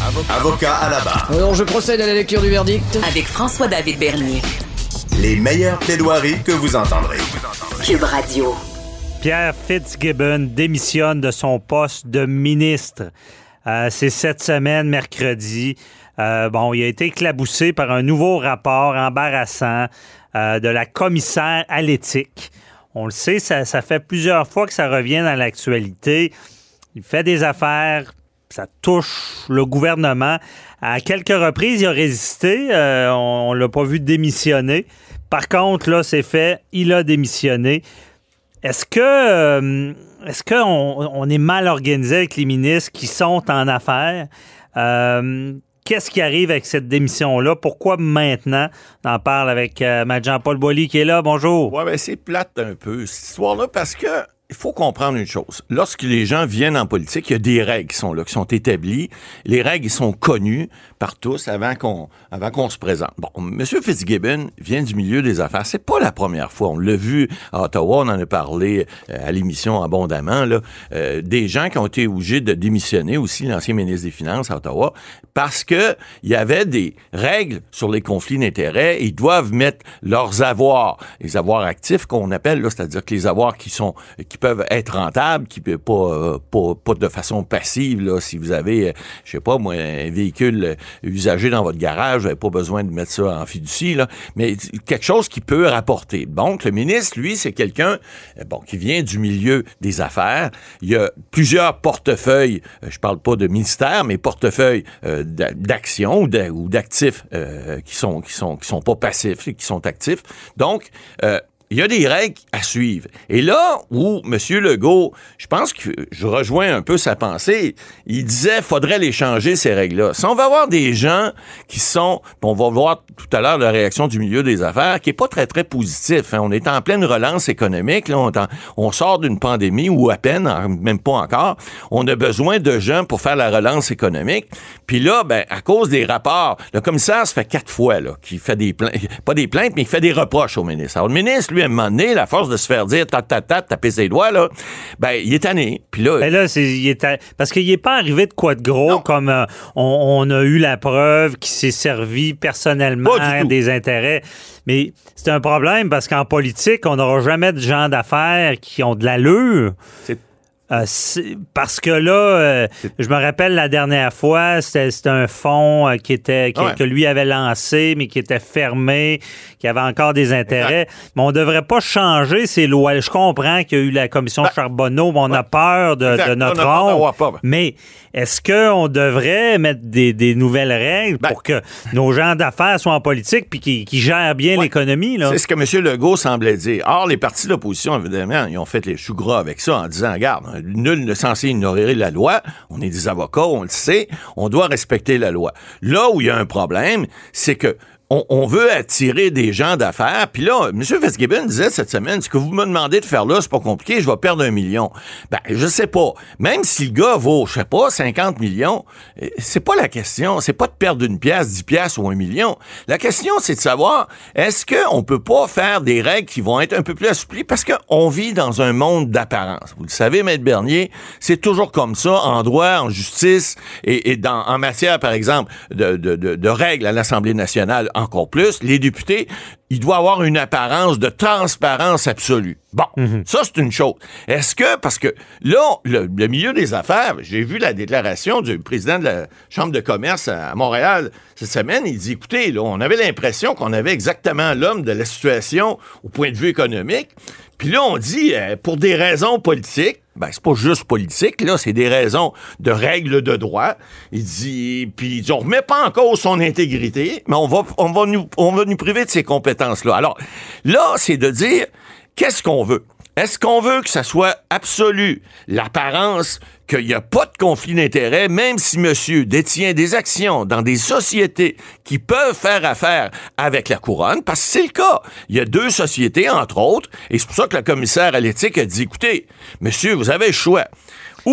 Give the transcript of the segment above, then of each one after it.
Avocat à la barre. Alors, je procède à la lecture du verdict. Avec François-David Bernier. Les meilleures plaidoiries que vous entendrez. Cube Radio. Pierre Fitzgibbon démissionne de son poste de ministre. Euh, C'est cette semaine, mercredi. Euh, bon, il a été éclaboussé par un nouveau rapport embarrassant euh, de la commissaire à l'éthique. On le sait, ça, ça fait plusieurs fois que ça revient dans l'actualité. Il fait des affaires, ça touche le gouvernement. À quelques reprises, il a résisté. Euh, on ne l'a pas vu démissionner. Par contre, là, c'est fait. Il a démissionné. Est-ce que euh, est-ce qu'on on est mal organisé avec les ministres qui sont en affaires? Euh, Qu'est-ce qui arrive avec cette démission-là? Pourquoi maintenant? On en parle avec Jean-Paul Boilly qui est là. Bonjour. Ouais, ben c'est plate un peu, cette histoire-là, parce que il faut comprendre une chose. Lorsque les gens viennent en politique, il y a des règles qui sont là, qui sont établies. Les règles sont connues par tous avant qu'on avant qu'on se présente. Bon, M. Fitzgibbon vient du milieu des affaires. C'est pas la première fois. On l'a vu à Ottawa, on en a parlé euh, à l'émission abondamment. Là, Euh, des gens qui ont été obligés de démissionner aussi, l'ancien ministre des Finances à Ottawa, parce que il y avait des règles sur les conflits d'intérêts. Ils doivent mettre leurs avoirs, les avoirs actifs qu'on appelle, c'est-à-dire que les avoirs qui sont peuvent être rentables, qui peuvent pas, euh, pas, pas de façon passive. Là, si vous avez, euh, je sais pas moi, un véhicule euh, usagé dans votre garage, vous n'avez pas besoin de mettre ça en fiducie, là, mais quelque chose qui peut rapporter. Donc, le ministre, lui, c'est quelqu'un bon, qui vient du milieu des affaires. Il y a plusieurs portefeuilles, je parle pas de ministère, mais portefeuilles euh, d'a- d'actions ou d'a- ou d'actifs euh, qui sont qui sont qui sont pas passifs, qui sont actifs. Donc, euh, il y a des règles suivre. Et là où M. Legault, je pense que je rejoins un peu sa pensée, il disait faudrait les changer, ces règles-là. Si on va avoir des gens qui sont, on va voir tout à l'heure la réaction du milieu des affaires, qui est pas très, très positif. hein. On est en pleine relance économique. Là, on, sort d'une pandémie ou à peine, même pas encore. On a besoin de gens pour faire la relance économique. Puis là, ben, à cause des rapports, le commissaire se fait quatre fois là, qu'il fait des plaintes, pas des plaintes, mais il fait des reproches au ministre. Alors, le ministre, lui, à un la force de se faire dire ta ta ta, taper ses doigts, là, ben, il est tanné. Puis là, Ben là, c'est, il est parce qu'il n'est pas arrivé de quoi de gros, Non. comme euh, on, on a eu la preuve qu'il s'est servi personnellement des intérêts. Mais c'est un problème parce qu'en politique, on n'aura jamais de gens d'affaires qui ont de l'allure. C'est- Euh, parce que là, euh, je me rappelle la dernière fois, c'était un fonds euh, qui était qui- Ouais. que lui avait lancé, mais qui était fermé, qui avait encore des intérêts. Mais on devrait pas changer ces lois. Je comprends qu'il y a eu la commission Ben, Charbonneau, mais on a peur de, de notre honte. peur. Mais est-ce qu'on devrait mettre des, des nouvelles règles Ben- pour que nos gens d'affaires soient en politique puis qu'ils gèrent bien Ouais. l'économie? C'est ce que M. Legault semblait dire. Or, les partis d'opposition, évidemment, ils ont fait les choux gras avec ça en disant, regarde, nul ne censé ignorer la loi. On est des avocats, on le sait. On doit respecter la loi. Là où il y a un problème, c'est que on, veut attirer des gens d'affaires. Puis là, M. Fitzgibbon disait cette semaine, ce que vous me demandez de faire là, c'est pas compliqué, je vais perdre un million. Ben, je sais pas. Même si le gars vaut, je sais pas, 50 millions, euh, c'est pas la question. C'est pas de perdre une pièce, 10 pièces ou un million. La question, c'est de savoir, est-ce qu'on peut pas faire des règles qui vont être un peu plus assouplies? Parce qu'on vit dans un monde d'apparence. Vous le savez, Maître Bernier, c'est toujours comme ça en droit, en justice et, dans, en matière, par exemple, de, de, de règles à l'Assemblée nationale encore plus. Les députés, il doit avoir une apparence de transparence absolue. Bon, ça, c'est une chose. Est-ce que, parce que là, le, le milieu des affaires, j'ai vu la déclaration du président de la Chambre de commerce à Montréal cette semaine, il dit, écoutez, là, on avait l'impression qu'on avait exactement l'homme de la situation au point de vue économique. Puis là, on dit, euh, pour des raisons politiques, ben, c'est pas juste politique, là, c'est des raisons de règles de droit. Il dit, puis il on remet pas en cause son intégrité, mais on va, on va nous, on va nous priver de ces compétences-là. Alors, là, c'est de dire, qu'est-ce qu'on veut? Est-ce qu'on veut que ça soit absolu, l'apparence qu'il n'y a pas de conflit d'intérêts, même si monsieur détient des actions dans des sociétés qui peuvent faire affaire avec la couronne, parce que c'est le cas. Il y a deux sociétés, entre autres, et c'est pour ça que le commissaire à l'éthique a dit, écoutez, monsieur, vous avez le choix.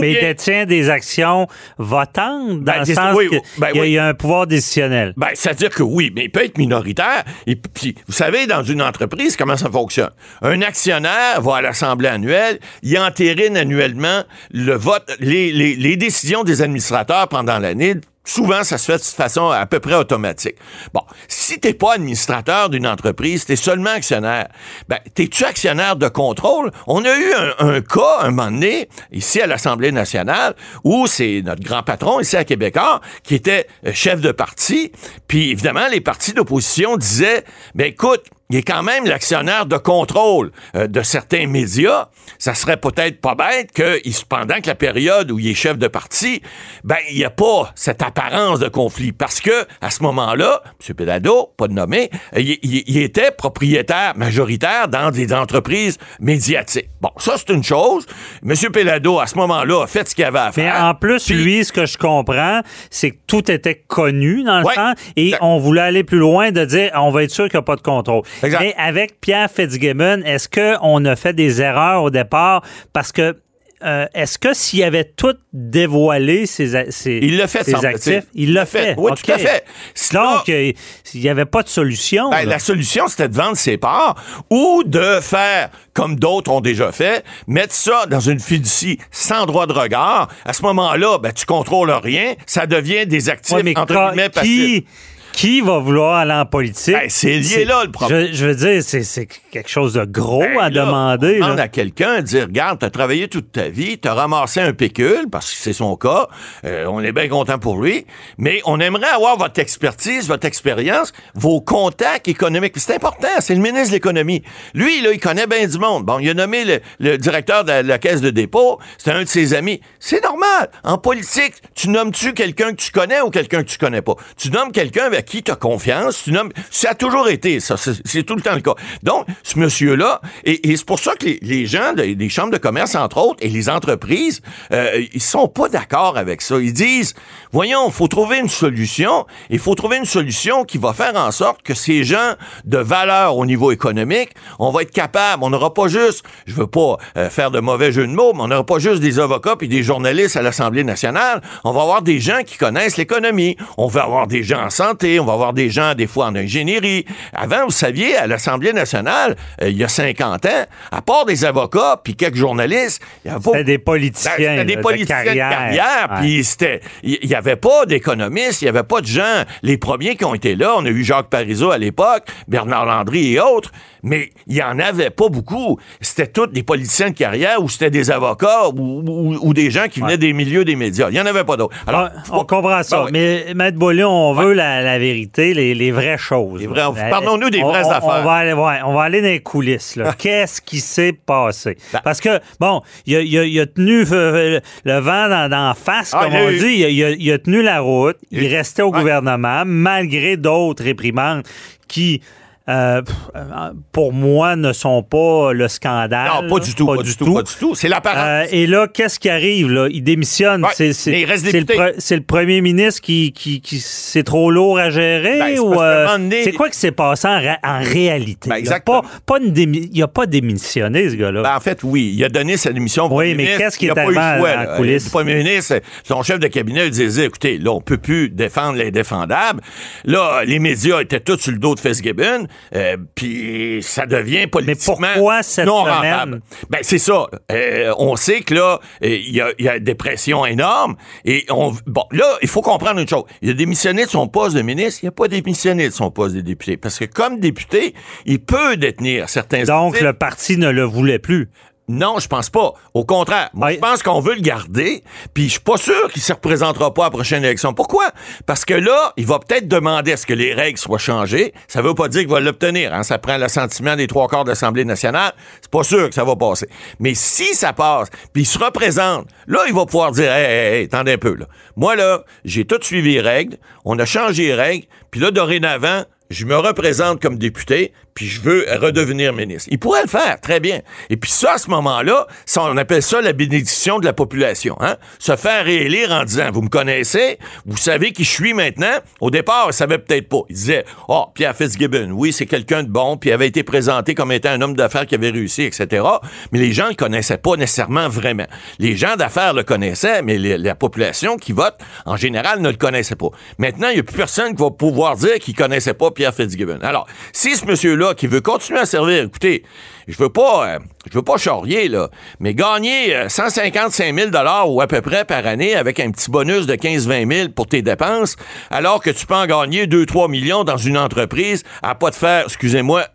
Mais il détient des actions votantes dans Ben, le sens oui, qu'il ben y, a- oui. il y a un pouvoir décisionnel. Ben, c'est-à-dire que oui, mais il peut être minoritaire. Et puis, vous savez, dans une entreprise, comment ça fonctionne? Un actionnaire va à l'Assemblée annuelle, il entérine annuellement le vote, les, les- les décisions des administrateurs pendant l'année Souvent, ça se fait de façon à peu près automatique. Bon, si t'es pas administrateur d'une entreprise, t'es seulement actionnaire. Ben, t'es-tu actionnaire de contrôle? On a eu un, cas, un moment donné, ici à l'Assemblée nationale, où c'est notre grand patron, ici à Québécois, qui était euh, chef de parti. Puis, évidemment, les partis d'opposition disaient, ben, écoute, il est quand même l'actionnaire de contrôle euh, de certains médias. Ça serait peut-être pas bête que, pendant que la période où il est chef de parti, ben, il n'y a pas cette apparence de conflit. Parce que, à ce moment-là, M. Pelado, pas de nommé, euh, il, il, était propriétaire majoritaire dans des entreprises médiatiques. Bon, ça, c'est une chose. M. Pelado, à ce moment-là, a fait ce qu'il avait à faire. Mais en plus, Puis- lui, ce que je comprends, c'est que tout était connu dans le Ouais. temps et on voulait aller plus loin de dire on va être sûr qu'il n'y a pas de contrôle. Exact. Mais avec Pierre Fitzgibbon, est-ce qu'on a fait des erreurs au départ? Parce que euh, est-ce que s'il avait tout dévoilé ses, ses, Il l'a fait, ses actifs, il l'a fait. Oui, OK. tout à fait. Donc, euh, il n'y avait pas de solution. Ben, la solution, c'était de vendre ses parts ou de faire, comme d'autres ont déjà fait, mettre ça dans une fiducie sans droit de regard. À ce moment-là, ben, tu contrôles rien. Ça devient des actifs, Ouais, mais entre guillemets, passifs. qui, qui va vouloir aller en politique? Ben, c'est lié là, le problème. Je, je veux dire, c'est quelque chose de gros Ben, à là, demander. on demande là. à quelqu'un de dire, regarde, t'as travaillé toute ta vie, t'as ramassé un pécule, parce que c'est son cas, euh, on est bien content pour lui, mais on aimerait avoir votre expertise, votre expérience, vos contacts économiques. C'est important, c'est le ministre de l'économie. Lui, là, il connaît bien du monde. Bon, il a nommé le, le directeur de la, la caisse de dépôt, c'est un de ses amis. C'est normal. En politique, tu nommes-tu quelqu'un que tu connais ou quelqu'un que tu connais pas? Tu nommes quelqu'un avec qui tu as confiance, tu nommes... Ça a toujours été, ça, c'est tout le temps le cas. Donc, ce monsieur-là, et, et c'est pour ça que les, gens des chambres de commerce, entre autres, et les entreprises, euh, ils sont pas d'accord avec ça. Ils disent, voyons, faut trouver une solution, il faut trouver une solution qui va faire en sorte que ces gens de valeur au niveau économique, on va être capable, on n'aura pas juste, je veux pas euh, faire de mauvais jeu de mots, mais on n'aura pas juste des avocats puis des journalistes à l'Assemblée nationale, on va avoir des gens qui connaissent l'économie, on va avoir des gens en santé, on va avoir des gens des fois en ingénierie. Avant, vous saviez, à l'Assemblée nationale, euh, il y a 50 ans, à part des avocats puis quelques journalistes, il y avait pas C'était des politiciens. ben, c'était des là, politiciens de carrière, Ouais. puis c'était, il y, y avait pas d'économistes, il y avait pas de gens. Les premiers qui ont été là, on a eu Jacques Parizeau à l'époque, Bernard Landry et autres, mais il y en avait pas beaucoup. C'était tous des politiciens de carrière ou c'était des avocats ou, ou- ou des gens qui venaient Ouais. des milieux des médias. Il y en avait pas d'autres. Alors, on comprend ça. Ben. Mais, Maître Beaulieu, on veut la, la vérité, les, les vraies choses. Les là. parlons-nous des On- vraies on- affaires. On va, aller, ouais, on va aller dans les coulisses. là. Qu'est-ce qui s'est passé? Ben. Parce que, bon, il a, il a- il a tenu euh, le vent dans, face, Ah, comme on eu- dit. Il a, il tenu la route. Il, Il- restait au Ouais. gouvernement, malgré d'autres réprimandes qui... euh, euh, pour moi, ne sont pas le scandale. non, pas du tout, pas, du tout, pas du tout. C'est l'apparence. Euh, et là, qu'est-ce qui arrive? Là? Il démissionne. Ouais, C'est, il reste c'est le, pre- c'est le premier ministre qui, qui, qui c'est trop lourd à gérer? Ben, c'est ou, euh, donné- c'est quoi qui s'est passé en, ra- en réalité? Ben, exactement. Pas, pas une démi- il n'a pas démissionné, ce gars-là. Ben, en fait, oui, il a donné sa démission au Oui, mais ministre. qu'est-ce qui est arrivé en coulisses? Le premier ministre, son chef de cabinet, il disait, écoutez, là, on peut plus défendre l'indéfendable. Là, les médias étaient tous sur le dos de Fitzgibbon, euh, puis ça devient politiquement pourquoi cette non semaine? rentable. Ben, c'est ça. Euh, on sait que là, euh, il y, a, il y a des pressions énormes, et on, bon, là, il faut comprendre une chose. Il a démissionné de son poste de ministre, il n'a pas démissionné de son poste de député, parce que comme député, il peut détenir certains Donc, le parti ne le voulait plus. Non, je pense pas. Au contraire, moi, je pense qu'on veut le garder, puis je suis pas sûr qu'il se représentera pas à la prochaine élection. Pourquoi? Parce que là, il va peut-être demander à ce que les règles soient changées. Ça veut pas dire qu'il va l'obtenir. Hein? Ça prend l'assentiment des trois quarts de l'Assemblée nationale. C'est pas sûr que ça va passer. Mais si ça passe, puis il se représente, là, il va pouvoir dire, hey, hey, hey, attendez un peu, là. Moi, là, j'ai tout suivi les règles, on a changé les règles, puis là, dorénavant, je me représente comme député, puis je veux redevenir ministre. Il pourrait le faire, très bien. Et puis ça, à ce moment-là, ça, on appelle ça la bénédiction de la population. Hein? Se faire réélire en disant, vous me connaissez, vous savez qui je suis maintenant. Au départ, il savait peut-être pas. Il disait, oh, Pierre Fitzgibbon, oui, c'est quelqu'un de bon, puis il avait été présenté comme étant un homme d'affaires qui avait réussi, etc. Mais les gens le connaissaient pas nécessairement vraiment. Les gens d'affaires le connaissaient, mais la population qui vote, en général, ne le connaissait pas. Maintenant, il n'y a plus personne qui va pouvoir dire qu'il connaissait pas Pierre Fitzgibbon. Alors, si ce monsieur-là qui veut continuer à servir, écoutez, je veux pas, euh, je veux pas charrier, là, mais gagner euh, 155 000 ou à peu près par année avec un petit bonus de 15-20 000 pour tes dépenses, alors que tu peux en gagner 2-3 millions dans une entreprise à pas te faire, excusez-moi,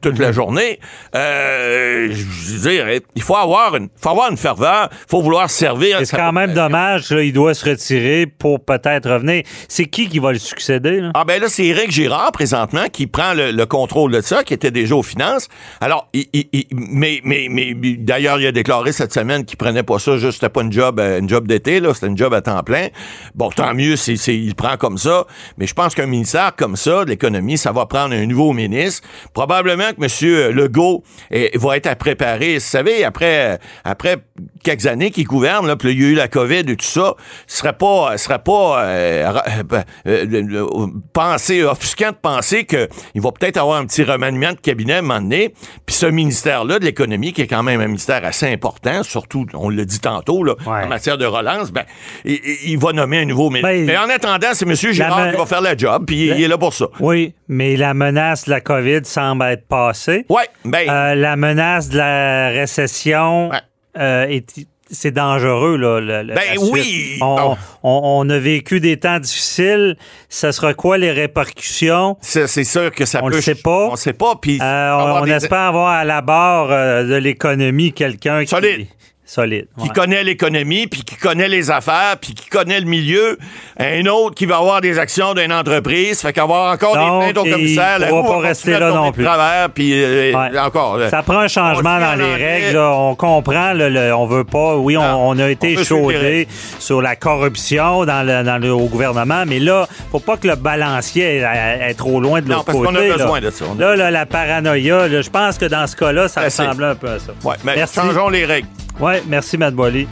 toute la journée. Euh, je veux dire, il faut avoir une, faut avoir une ferveur, il faut vouloir servir. C'est quand même dommage, là, il doit se retirer pour peut-être revenir. C'est qui qui va le succéder? Là? Ah ben là, c'est Éric Girard, présentement, qui prend le, le, contrôle de ça, qui était déjà aux finances. Alors, il, il, mais, mais, mais d'ailleurs, il a déclaré cette semaine qu'il prenait pas ça, juste c'était pas une job, euh, une job d'été, là, c'était une job à temps plein. Bon, tant mieux, c'est, c'est, il prend comme ça, mais je pense qu'un ministère comme ça, de l'économie, ça va prendre un nouveau ministre. Probablement que M. Legault eh, va être à préparer. Vous savez, après, après quelques années qu'il gouverne, là, puis il y a eu la COVID et tout ça, ce serait pas, serait pas euh, euh, penser, offusquant de penser qu'il va peut-être avoir un petit remaniement de cabinet à un moment donné. Puis ce ministère-là de l'économie, qui est quand même un ministère assez important, surtout, on l'a dit tantôt, là, Ouais. en matière de relance, ben, il, il va nommer un nouveau ministre. Ben, Mais en attendant, c'est M. Girard qui va faire la job, puis il, il est là pour ça. Oui, mais la menace de la COVID semble être passée. Ouais, ben, Euh, la menace de la récession Ouais. euh, est c'est dangereux, là. le- Ben la suite. oui. On, Bon. on- on a vécu des temps difficiles. Ce sera quoi les répercussions? c'est sûr que ça On peut. le sait pas. On sait pas, puis Euh, on des- espère avoir à la barre euh, de l'économie quelqu'un qui... Solide. Qui ouais. connaît l'économie, puis qui connaît les affaires, puis qui connaît le milieu. Un autre qui va avoir des actions d'une entreprise, fait qu'avoir encore Donc, des plaintes au commissaire, la pourra roue pas va rester là non plus. travers, puis euh, Ouais. encore. Ça prend un changement on dans les règles. là. On comprend. le- on veut pas. Oui, on, Non. on a été On chaudé sur la corruption dans le, dans le- au gouvernement, mais là, faut pas que le balancier est, trop loin de Non, l'autre parce côté. qu'on a là. besoin de ça. On a- Là, là, la paranoïa, là, je pense que dans ce cas-là, ça ressemble un peu à ça. Ouais, mais Merci. changeons les règles. Ouais, merci, Matt Boily.